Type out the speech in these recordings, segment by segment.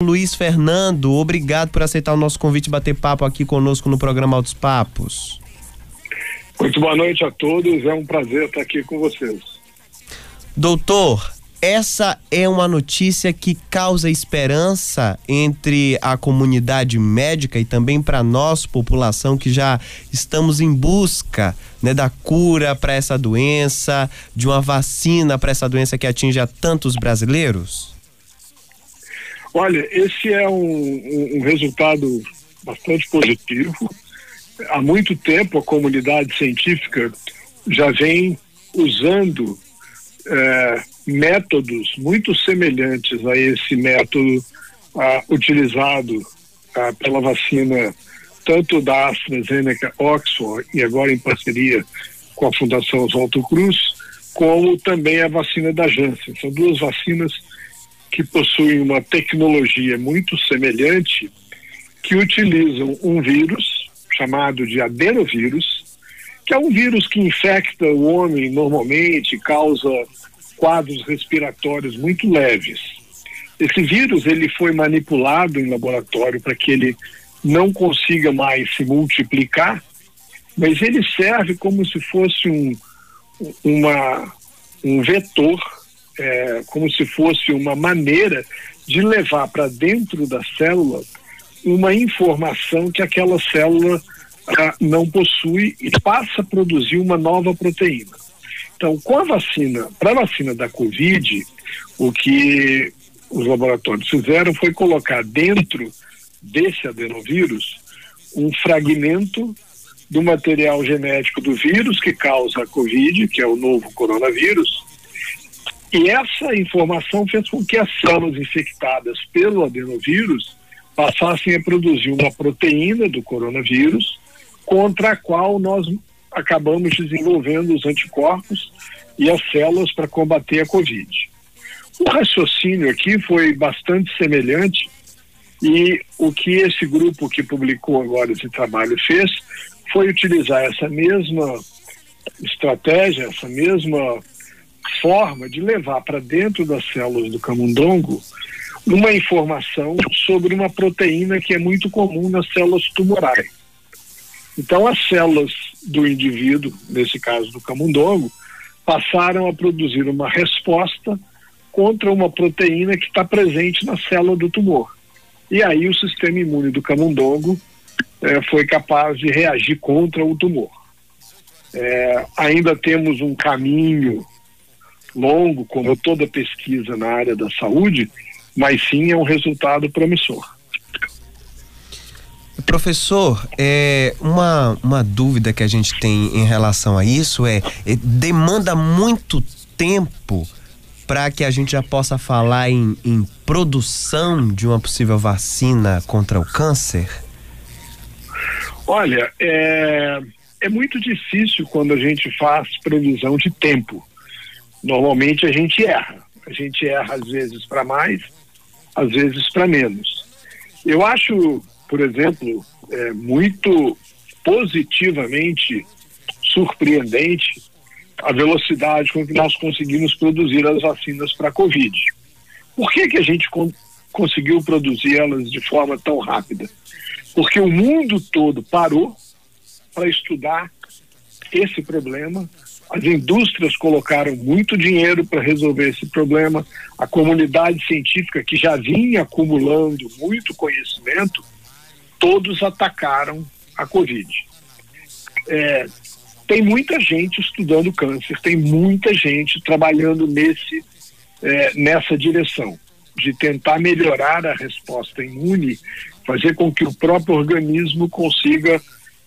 Luiz Fernando, obrigado por aceitar o nosso convite e bater papo aqui conosco no programa Altos Papos. Muito boa noite a todos, é um prazer estar aqui com vocês. Doutor, essa é uma notícia que causa esperança entre a comunidade médica e também para nós, população, que já estamos em busca né, da cura para essa doença, de uma vacina para essa doença que atinge a tantos brasileiros? Olha, esse é um, um, um resultado bastante positivo. Há muito tempo a comunidade científica já vem usando é, métodos muito semelhantes a esse método ah, utilizado ah, pela vacina tanto da AstraZeneca Oxford e agora em parceria com a Fundação Oswaldo Cruz, como também a vacina da Janssen. São duas vacinas que possuem uma tecnologia muito semelhante que utilizam um vírus chamado de adenovírus, que é um vírus que infecta o homem normalmente, causa quadros respiratórios muito leves. Esse vírus ele foi manipulado em laboratório para que ele não consiga mais se multiplicar, mas ele serve como se fosse um, uma, um vetor, é, como se fosse uma maneira de levar para dentro da célula uma informação que aquela célula ah, não possui e passa a produzir uma nova proteína. Então, com a vacina, para a vacina da Covid, o que os laboratórios fizeram foi colocar dentro desse adenovírus um fragmento do material genético do vírus que causa a Covid, que é o novo coronavírus, e essa informação fez com que as células infectadas pelo adenovírus passassem a produzir uma proteína do coronavírus contra a qual nós acabamos desenvolvendo os anticorpos e as células para combater a Covid. O raciocínio aqui foi bastante semelhante e o que esse grupo que publicou agora esse trabalho fez foi utilizar essa mesma estratégia, essa mesma forma de levar para dentro das células do camundongo uma informação sobre uma proteína que é muito comum nas células tumorais. Então, as células do indivíduo, nesse caso do camundongo, passaram a produzir uma resposta contra uma proteína que está presente na célula do tumor. E aí o sistema imune do camundongo é, foi capaz de reagir contra o tumor. É, ainda temos um caminho longo, como toda pesquisa na área da saúde, mas sim é um resultado promissor. Professor, é, uma, uma dúvida que a gente tem em relação a isso é, é demanda muito tempo para que a gente já possa falar em, em produção de uma possível vacina contra o câncer? Olha, é, é muito difícil quando a gente faz previsão de tempo. Normalmente a gente erra. A gente erra às vezes para mais, às vezes para menos. Eu acho por exemplo, é muito positivamente surpreendente a velocidade com que nós conseguimos produzir as vacinas para a Covid. Por que, que a gente con conseguiu produzir elas de forma tão rápida? Porque o mundo todo parou para estudar esse problema. As indústrias colocaram muito dinheiro para resolver esse problema. A comunidade científica, que já vinha acumulando muito conhecimento, todos atacaram a Covid. É, tem muita gente estudando câncer, tem muita gente trabalhando nesse, é, nessa direção, de tentar melhorar a resposta imune, fazer com que o próprio organismo consiga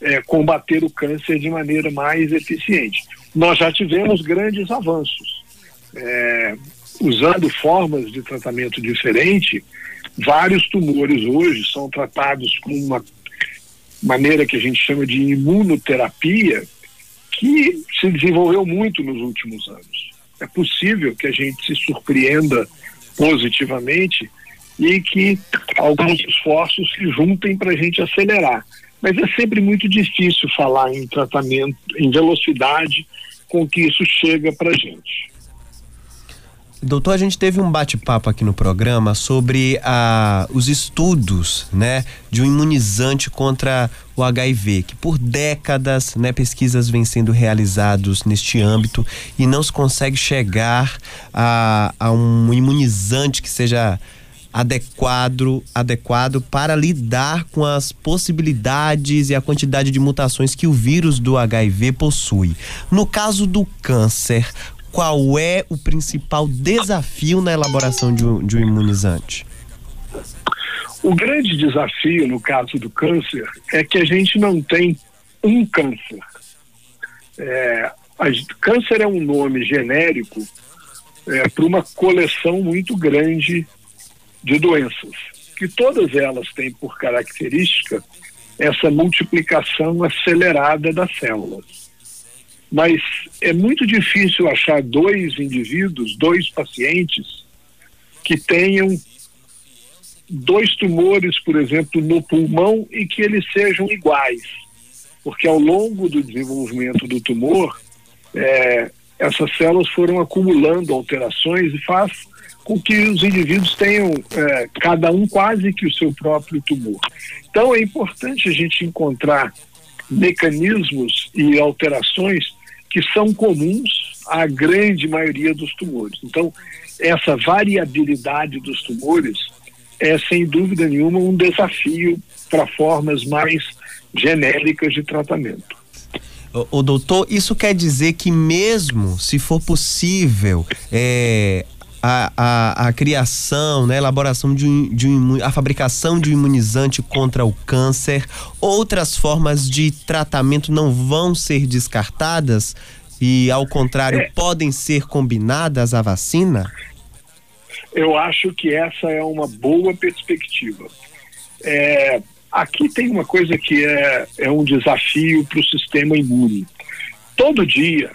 é, combater o câncer de maneira mais eficiente. Nós já tivemos grandes avanços. É, usando formas de tratamento diferente, vários tumores hoje são tratados com uma maneira que a gente chama de imunoterapia, que se desenvolveu muito nos últimos anos. É possível que a gente se surpreenda positivamente e que alguns esforços se juntem para a gente acelerar. Mas é sempre muito difícil falar em tratamento, em velocidade com que isso chega para a gente. Doutor, a gente teve um bate-papo aqui no programa sobre ah, os estudos, né, de um imunizante contra o HIV, que por décadas, né, pesquisas vêm sendo realizados neste âmbito e não se consegue chegar a, a um imunizante que seja adequado, adequado para lidar com as possibilidades e a quantidade de mutações que o vírus do HIV possui. No caso do câncer, qual é o principal desafio na elaboração de um, de um imunizante? O grande desafio no caso do câncer é que a gente não tem um câncer. É, a, câncer é um nome genérico é, para uma coleção muito grande de doenças, que todas elas têm por característica essa multiplicação acelerada das células mas é muito difícil achar dois indivíduos, dois pacientes, que tenham dois tumores, por exemplo, no pulmão e que eles sejam iguais. Porque ao longo do desenvolvimento do tumor, é, essas células foram acumulando alterações e faz com que os indivíduos tenham, é, cada um quase que o seu próprio tumor. Então é importante a gente encontrar mecanismos e alterações que são comuns à grande maioria dos tumores. Então, essa variabilidade dos tumores é, sem dúvida nenhuma, um desafio para formas mais genéricas de tratamento. O, doutor, isso quer dizer que mesmo se for possível é, a, a, a, criação, né, a elaboração de um, de um, a fabricação de um imunizante contra o câncer, outras formas de tratamento não vão ser descartadas e, ao contrário, é. podem ser combinadas à vacina? Eu acho que essa é uma boa perspectiva. É, aqui tem uma coisa que é, é um desafio para o sistema imune. Todo dia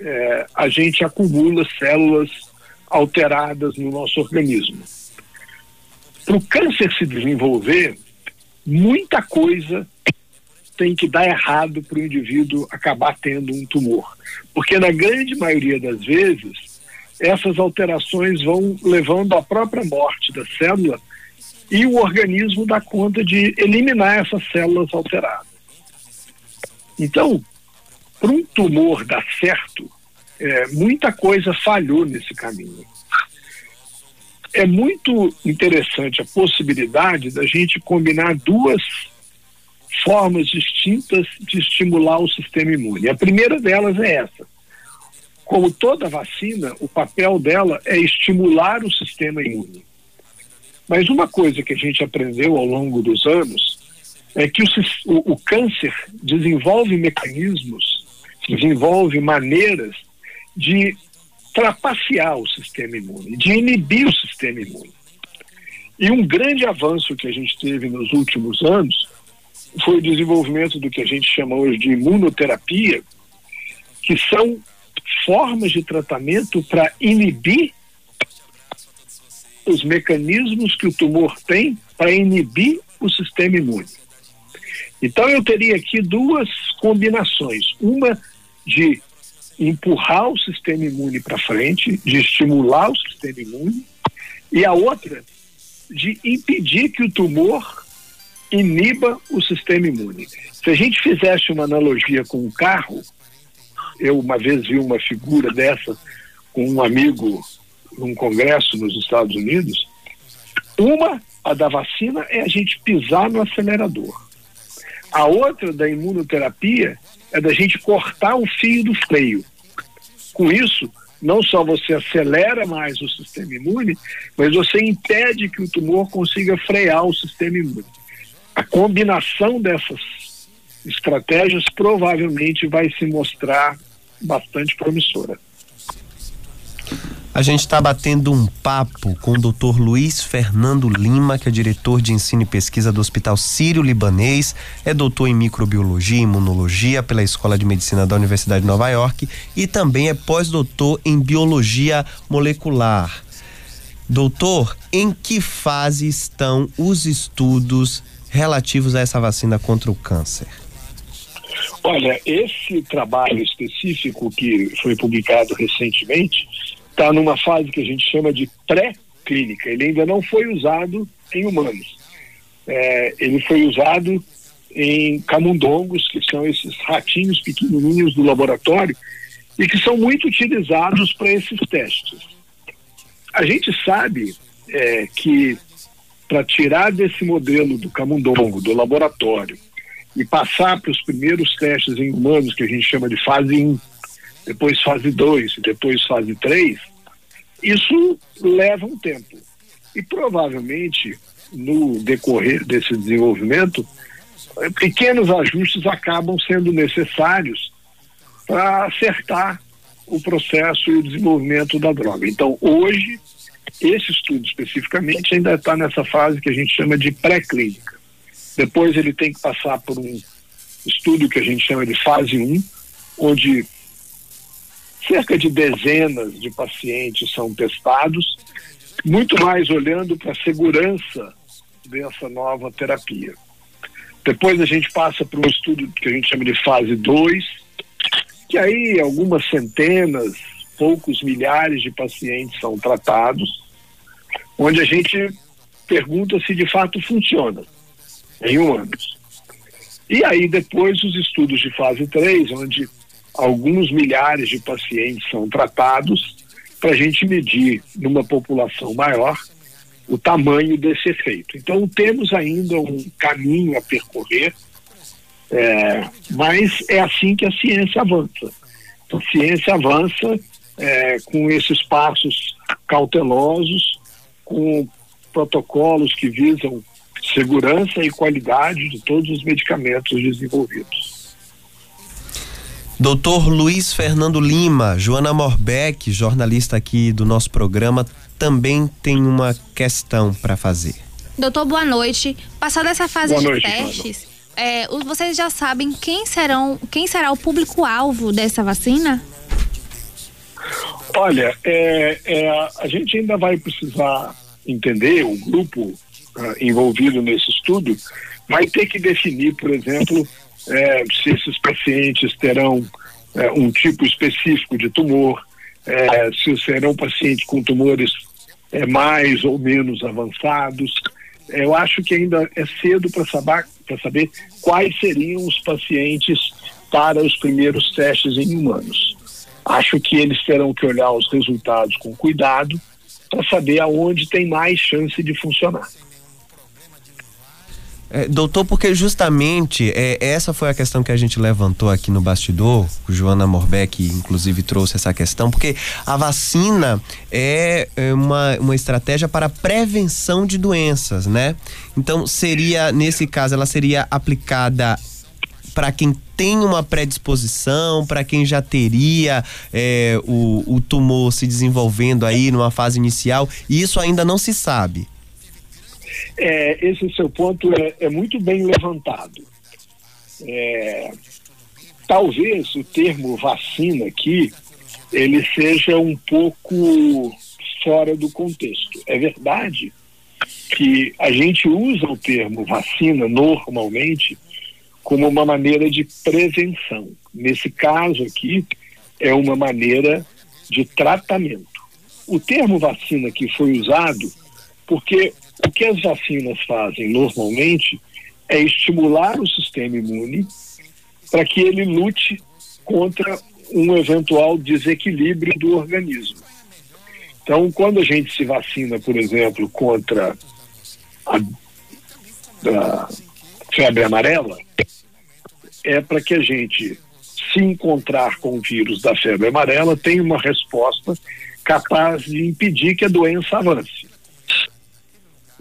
é, a gente acumula células alteradas no nosso organismo. Para o câncer se desenvolver, muita coisa tem que dar errado para o indivíduo acabar tendo um tumor. Porque na grande maioria das vezes, essas alterações vão levando à própria morte da célula e o organismo dá conta de eliminar essas células alteradas. Então, para um tumor dar certo, é, muita coisa falhou nesse caminho. É muito interessante a possibilidade da gente combinar duas formas distintas de estimular o sistema imune. A primeira delas é essa. Como toda vacina, o papel dela é estimular o sistema imune. Mas uma coisa que a gente aprendeu ao longo dos anos é que o, o, câncer desenvolve mecanismos, desenvolve maneiras de trapacear o sistema imune, de inibir o sistema imune. E um grande avanço que a gente teve nos últimos anos foi o desenvolvimento do que a gente chama hoje de imunoterapia, que são formas de tratamento para inibir os mecanismos que o tumor tem para inibir o sistema imune. Então eu teria aqui duas combinações, uma de empurrar o sistema imune para frente, de estimular o sistema imune, e a outra de impedir que o tumor iniba o sistema imune. Se a gente fizesse uma analogia com um carro, eu uma vez vi uma figura dessa com um amigo num congresso nos Estados Unidos. Uma, a da vacina, é a gente pisar no acelerador. A outra, da imunoterapia, é da gente cortar o fio do freio. Com isso, não só você acelera mais o sistema imune, mas você impede que o tumor consiga frear o sistema imune. A combinação dessas estratégias provavelmente vai se mostrar bastante promissora. A gente está batendo um papo com o Dr. Luiz Fernando Lima, que é diretor de ensino e pesquisa do Hospital Sírio-Libanês, é doutor em microbiologia e imunologia pela Escola de Medicina da Universidade de Nova York e também é pós-doutor em biologia molecular. Doutor, em que fase estão os estudos relativos a essa vacina contra o câncer? Olha, esse trabalho específico que foi publicado recentemente está numa fase que a gente chama de pré-clínica. Ele ainda não foi usado em humanos. É, ele foi usado em camundongos, que são esses ratinhos pequenininhos do laboratório, e que são muito utilizados para esses testes. A gente sabe é, que para tirar desse modelo do camundongo, do laboratório, e passar para os primeiros testes em humanos, que a gente chama de fase 1, depois fase 2, depois fase 3, isso leva um tempo. E provavelmente, no decorrer desse desenvolvimento, pequenos ajustes acabam sendo necessários para acertar o processo e o desenvolvimento da droga. Então, hoje, esse estudo especificamente ainda está nessa fase que a gente chama de pré-clínica. Depois ele tem que passar por um estudo que a gente chama de fase 1, onde cerca de dezenas de pacientes são testados, muito mais olhando para a segurança dessa nova terapia. Depois a gente passa para um estudo que a gente chama de fase 2, que aí algumas centenas, poucos milhares de pacientes são tratados, onde a gente pergunta se de fato funciona em humanos. E aí depois os estudos de fase 3, onde alguns milhares de pacientes são tratados para a gente medir numa população maior o tamanho desse efeito. Então temos ainda um caminho a percorrer, é, mas é assim que a ciência avança. A ciência avança é, com esses passos cautelosos, com protocolos que visam segurança e qualidade de todos os medicamentos desenvolvidos. Doutor Luiz Fernando Lima, Joana Morbeck, jornalista aqui do nosso programa, também tem uma questão para fazer. Doutor, boa noite. Passada essa fase boa de noite, testes, é, vocês já sabem quem, serão, quem será o público-alvo dessa vacina? Olha, é, é, a gente ainda vai precisar entender, o grupo uh, envolvido nesse estudo vai ter que definir, por exemplo, é, se esses pacientes terão é, um tipo específico de tumor, é, se serão pacientes com tumores é, mais ou menos avançados. Eu acho que ainda é cedo para saber, saber quais seriam os pacientes para os primeiros testes em humanos. Acho que eles terão que olhar os resultados com cuidado para saber aonde tem mais chance de funcionar. É, doutor, porque justamente é, essa foi a questão que a gente levantou aqui no bastidor, o Joana Morbeck inclusive trouxe essa questão, porque a vacina é, é uma, uma estratégia para prevenção de doenças, né? Então seria, nesse caso, ela seria aplicada para quem tem uma predisposição, para quem já teria é, o, o tumor se desenvolvendo aí numa fase inicial, e isso ainda não se sabe. É, esse seu ponto é, é muito bem levantado. É, talvez o termo vacina aqui ele seja um pouco fora do contexto. É verdade que a gente usa o termo vacina normalmente como uma maneira de prevenção. Nesse caso aqui, é uma maneira de tratamento. O termo vacina que foi usado porque o que as vacinas fazem normalmente é estimular o sistema imune para que ele lute contra um eventual desequilíbrio do organismo. Então, quando a gente se vacina, por exemplo, contra a, a febre amarela, é para que a gente, se encontrar com o vírus da febre amarela, tenha uma resposta capaz de impedir que a doença avance.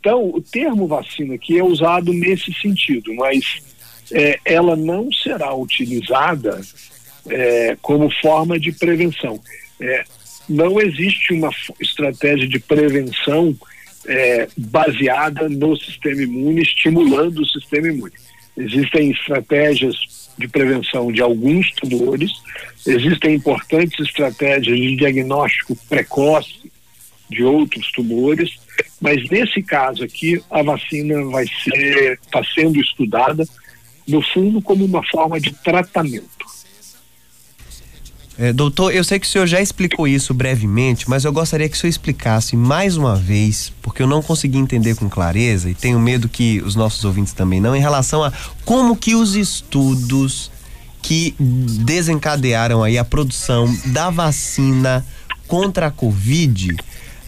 Então, o termo vacina aqui é usado nesse sentido, mas é, ela não será utilizada é, como forma de prevenção. É, não existe uma estratégia de prevenção é, baseada no sistema imune, estimulando o sistema imune. Existem estratégias de prevenção de alguns tumores, existem importantes estratégias de diagnóstico precoce de outros tumores, mas nesse caso aqui, a vacina vai ser, está sendo estudada, no fundo, como uma forma de tratamento. É, doutor, eu sei que o senhor já explicou isso brevemente, mas eu gostaria que o senhor explicasse mais uma vez, porque eu não consegui entender com clareza e tenho medo que os nossos ouvintes também não, em relação a como que os estudos que desencadearam aí a produção da vacina contra a Covid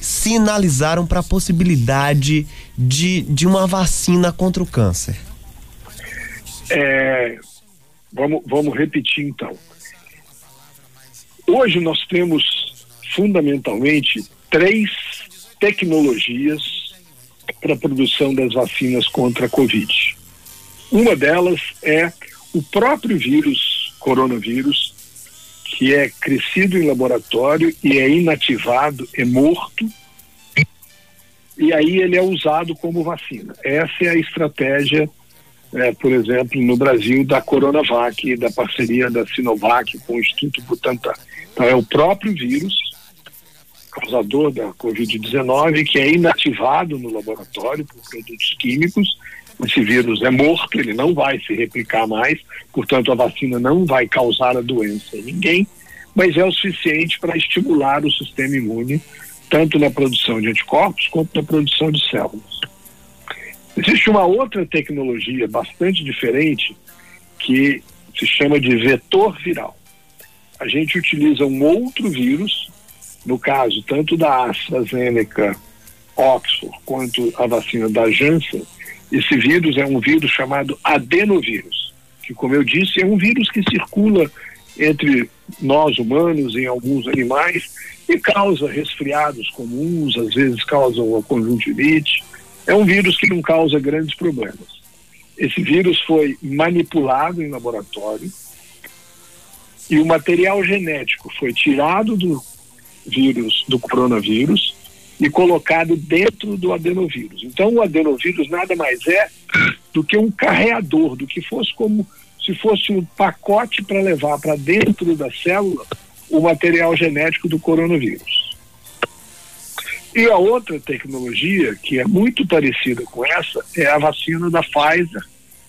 sinalizaram para a possibilidade de, de uma vacina contra o câncer. É, vamos, vamos repetir então. Hoje nós temos fundamentalmente três tecnologias para a produção das vacinas contra a Covid. Uma delas é o próprio vírus, coronavírus, que é crescido em laboratório e é inativado, é morto, e aí ele é usado como vacina. Essa é a estratégia, é, por exemplo, no Brasil, da Coronavac, da parceria da Sinovac com o Instituto Butantan. Então, é o próprio vírus causador da Covid-19 que é inativado no laboratório por produtos químicos. Esse vírus é morto, ele não vai se replicar mais, portanto, a vacina não vai causar a doença em ninguém, mas é o suficiente para estimular o sistema imune, tanto na produção de anticorpos quanto na produção de células. Existe uma outra tecnologia bastante diferente que se chama de vetor viral a gente utiliza um outro vírus, no caso tanto da AstraZeneca Oxford quanto a vacina da Janssen, esse vírus é um vírus chamado adenovírus, que como eu disse é um vírus que circula entre nós humanos em alguns animais e causa resfriados comuns, às vezes causa uma conjuntivite. É um vírus que não causa grandes problemas. Esse vírus foi manipulado em laboratório, e o material genético foi tirado do vírus, do coronavírus, e colocado dentro do adenovírus. Então, o adenovírus nada mais é do que um carreador, do que fosse como se fosse um pacote para levar para dentro da célula o material genético do coronavírus. E a outra tecnologia, que é muito parecida com essa, é a vacina da Pfizer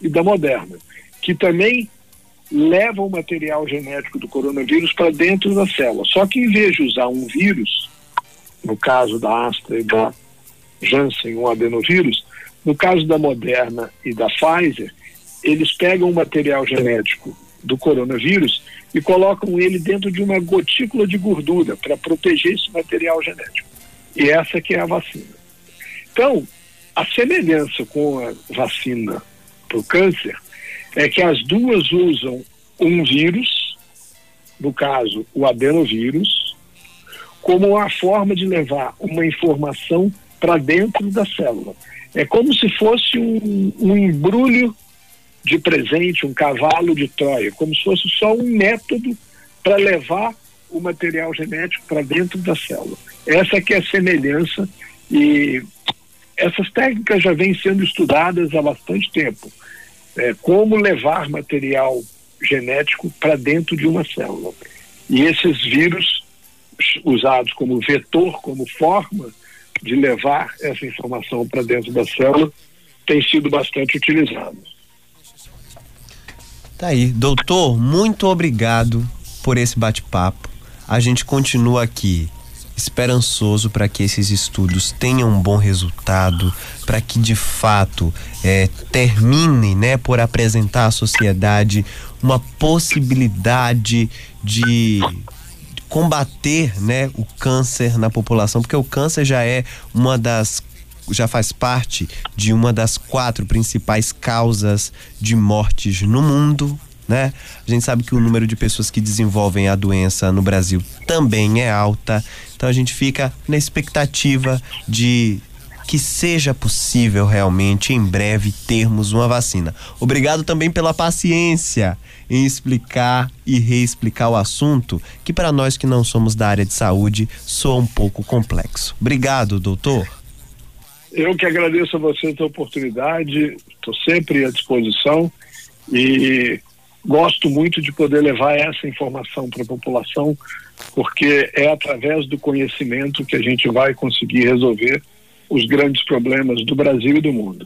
e da Moderna, que também leva o material genético do coronavírus para dentro da célula. Só que em vez de usar um vírus, no caso da Astra e da Janssen, um adenovírus, no caso da Moderna e da Pfizer, eles pegam o material genético do coronavírus e colocam ele dentro de uma gotícula de gordura para proteger esse material genético. E essa que é a vacina. Então, a semelhança com a vacina para o câncer é que as duas usam um vírus, no caso o adenovírus, como uma forma de levar uma informação para dentro da célula. É como se fosse um, um embrulho de presente, um cavalo de Troia, como se fosse só um método para levar o material genético para dentro da célula. Essa que é a semelhança e essas técnicas já vêm sendo estudadas há bastante tempo é, como levar material genético para dentro de uma célula. E esses vírus, usados como vetor, como forma de levar essa informação para dentro da célula, têm sido bastante utilizados. Tá aí, doutor, muito obrigado por esse bate-papo. A gente continua aqui esperançoso para que esses estudos tenham um bom resultado, para que de fato é, termine né, por apresentar à sociedade uma possibilidade de combater né, o câncer na população, porque o câncer já é uma das já faz parte de uma das quatro principais causas de mortes no mundo, né? A gente sabe que o número de pessoas que desenvolvem a doença no Brasil também é alta. Então a gente fica na expectativa de que seja possível realmente em breve termos uma vacina. Obrigado também pela paciência em explicar e reexplicar o assunto, que para nós que não somos da área de saúde soa um pouco complexo. Obrigado, doutor. Eu que agradeço a você a oportunidade, estou sempre à disposição e gosto muito de poder levar essa informação para a população, porque é através do conhecimento que a gente vai conseguir resolver os grandes problemas do Brasil e do mundo.